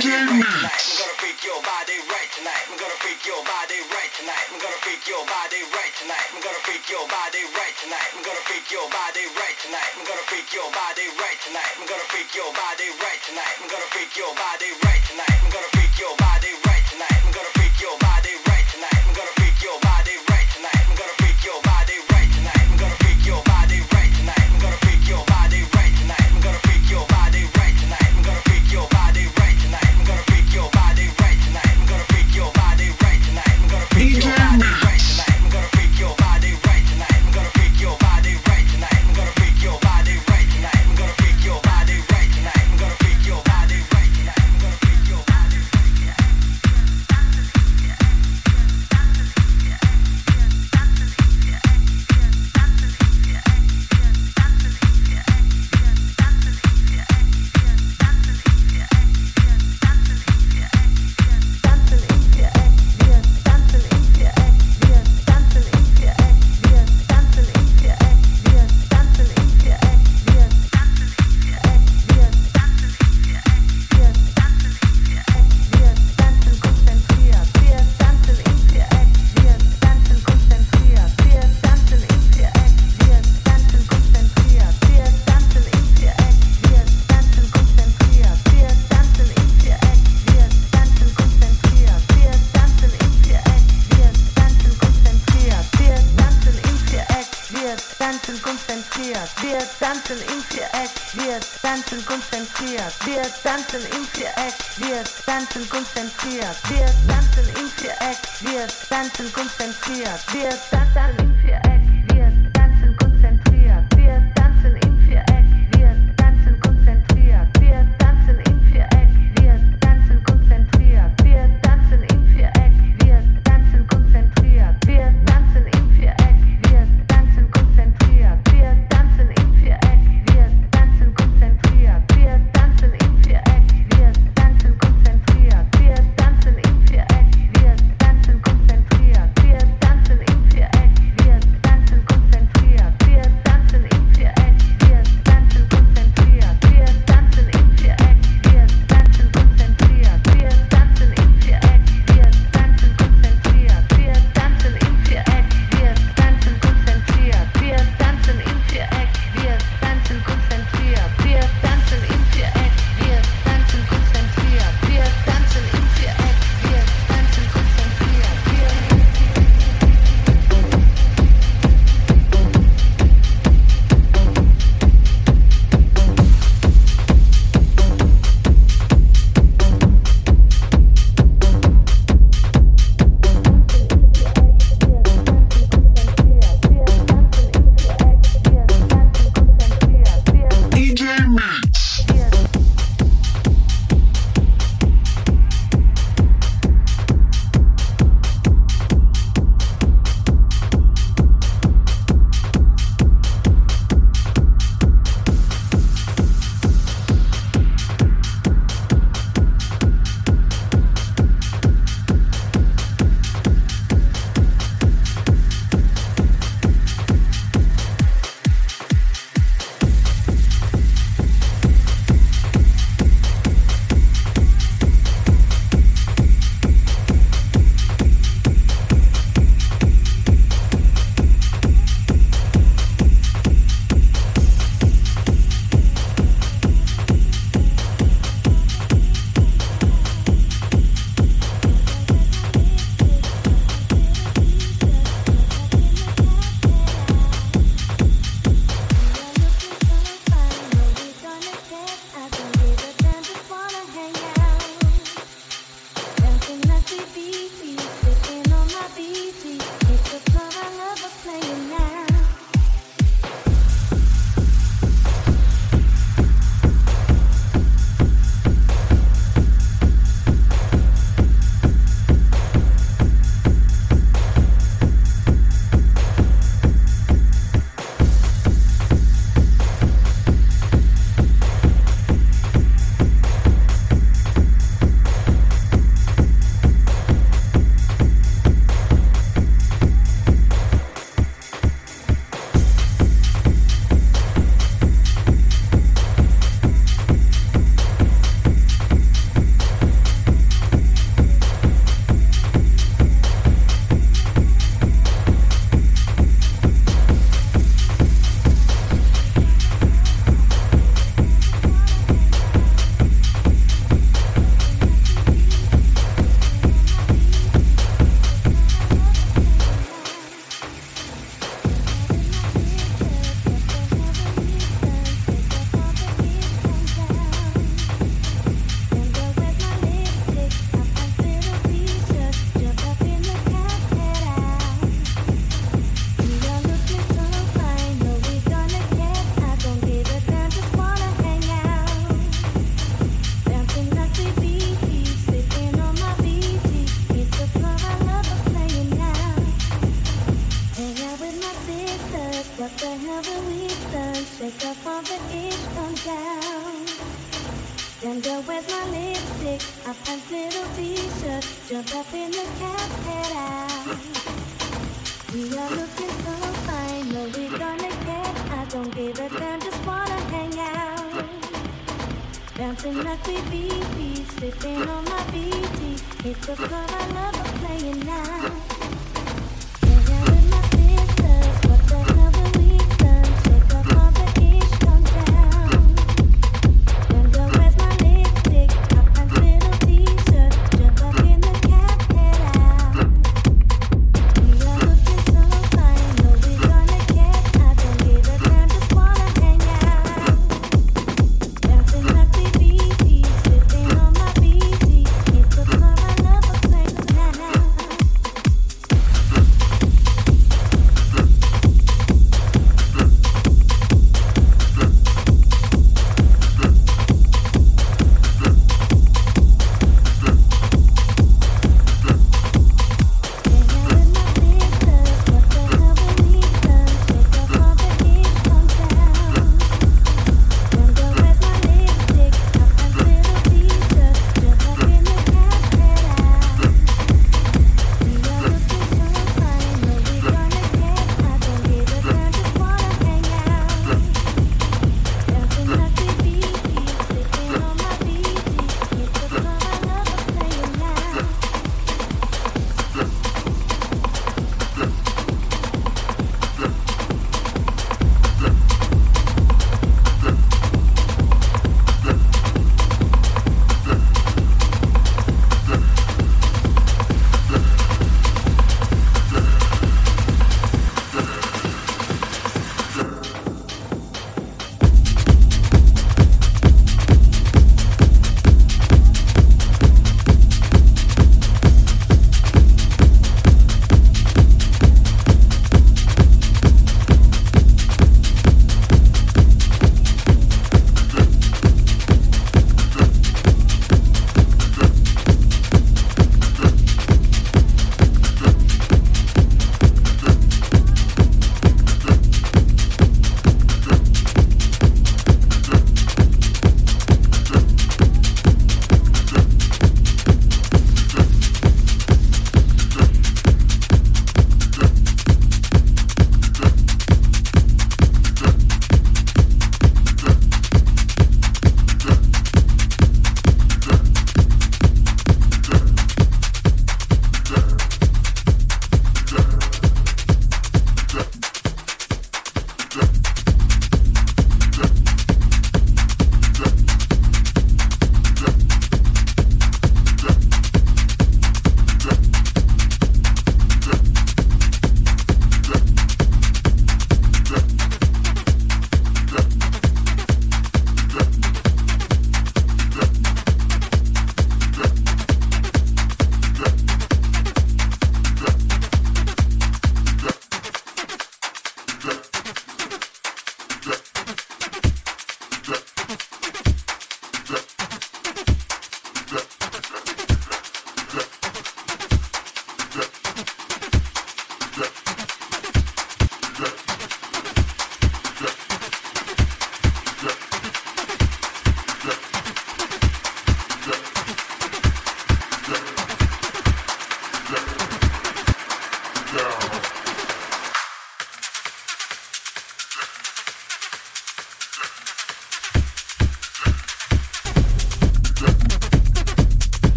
I'm gonna freak your body right tonight. I'm gonna freak your body. right tonight. I'm gonna freak your body right tonight. I'm gonna freak your body right tonight. I'm gonna freak your body right tonight. I'm gonna freak your body right tonight.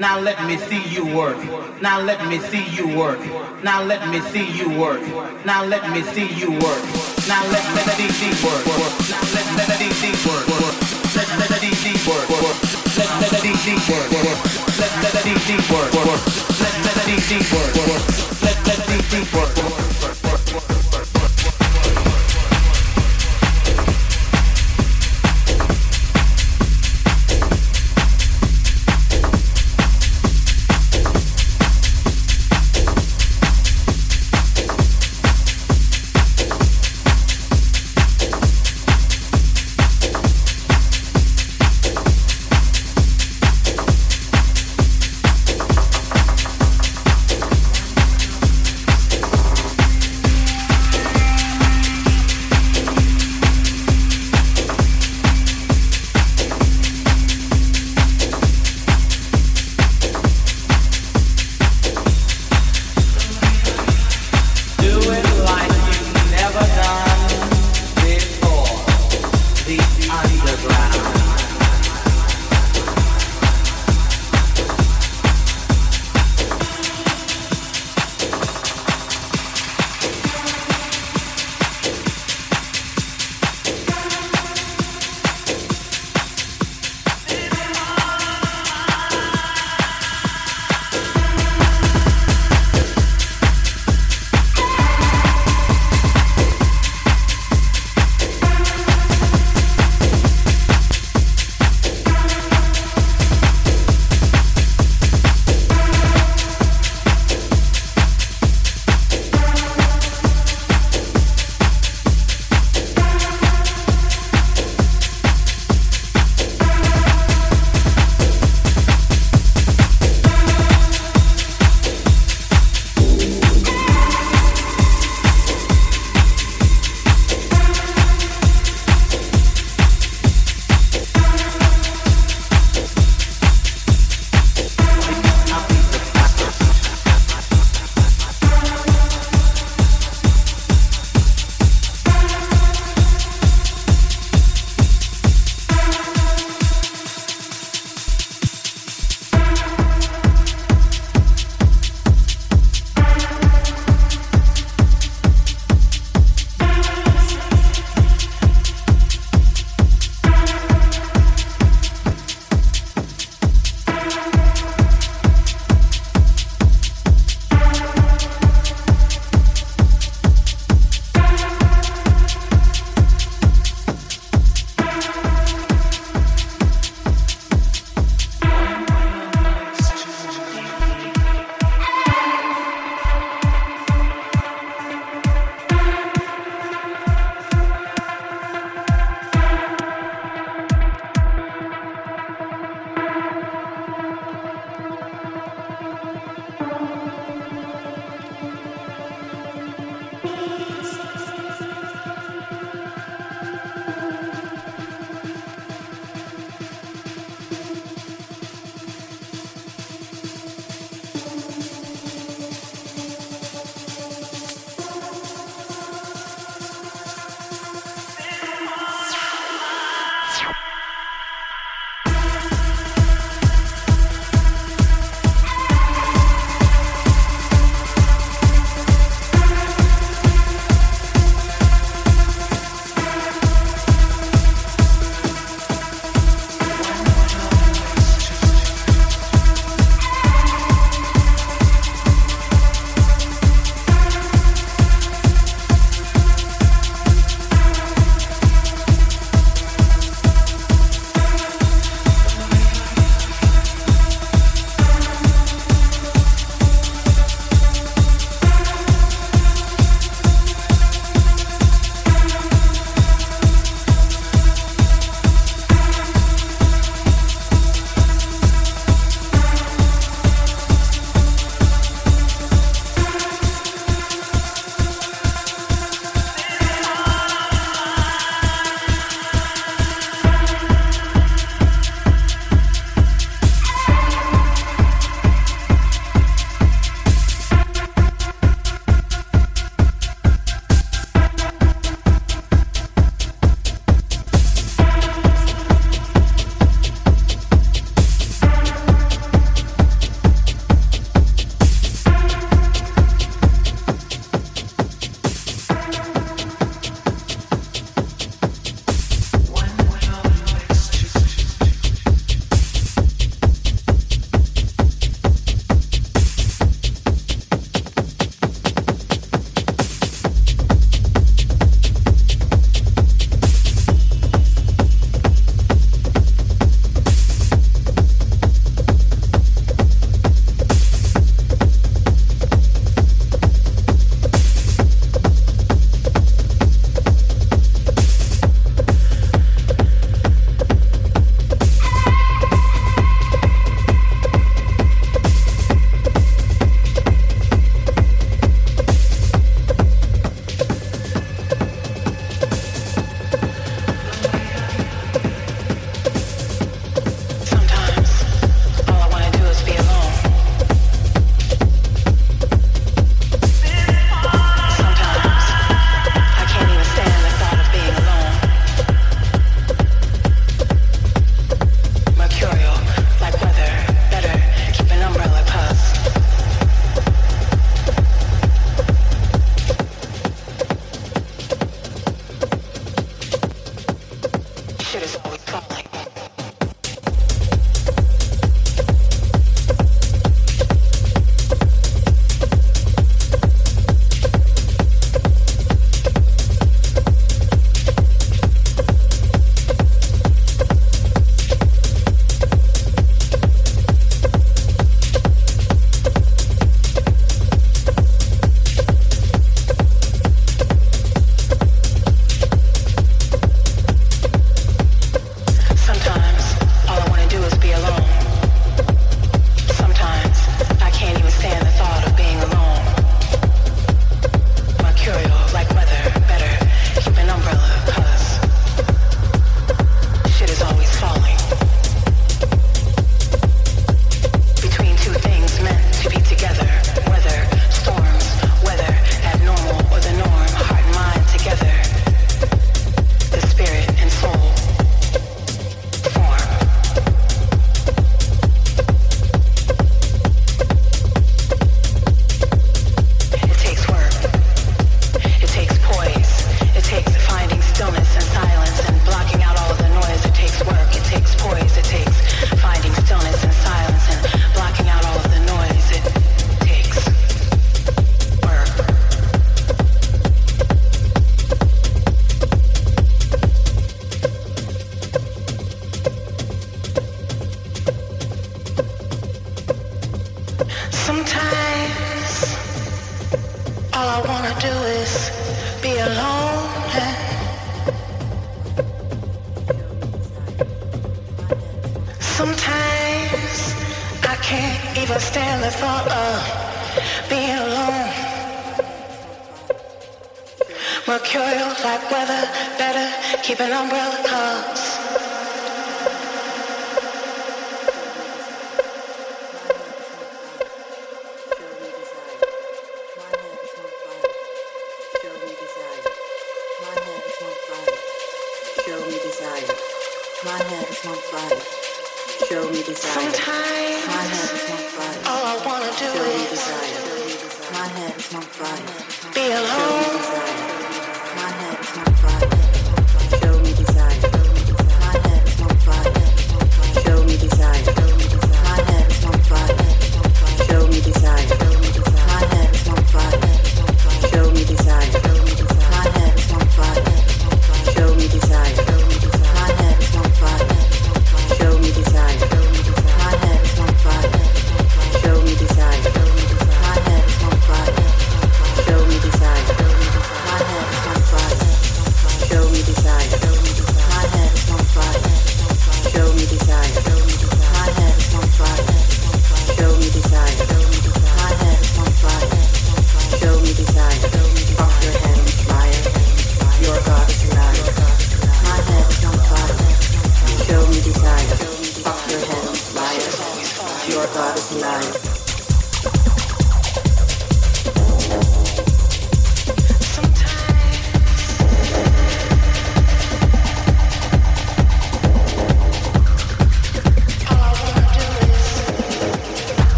Now let me see you work. Now let me see you work. Now let me see you work. Now let me see you work. Now let me see you work. Now let me see you work. Let me see you work. Let me see you work. Let me see you work. Let me see you work. Let me see you work.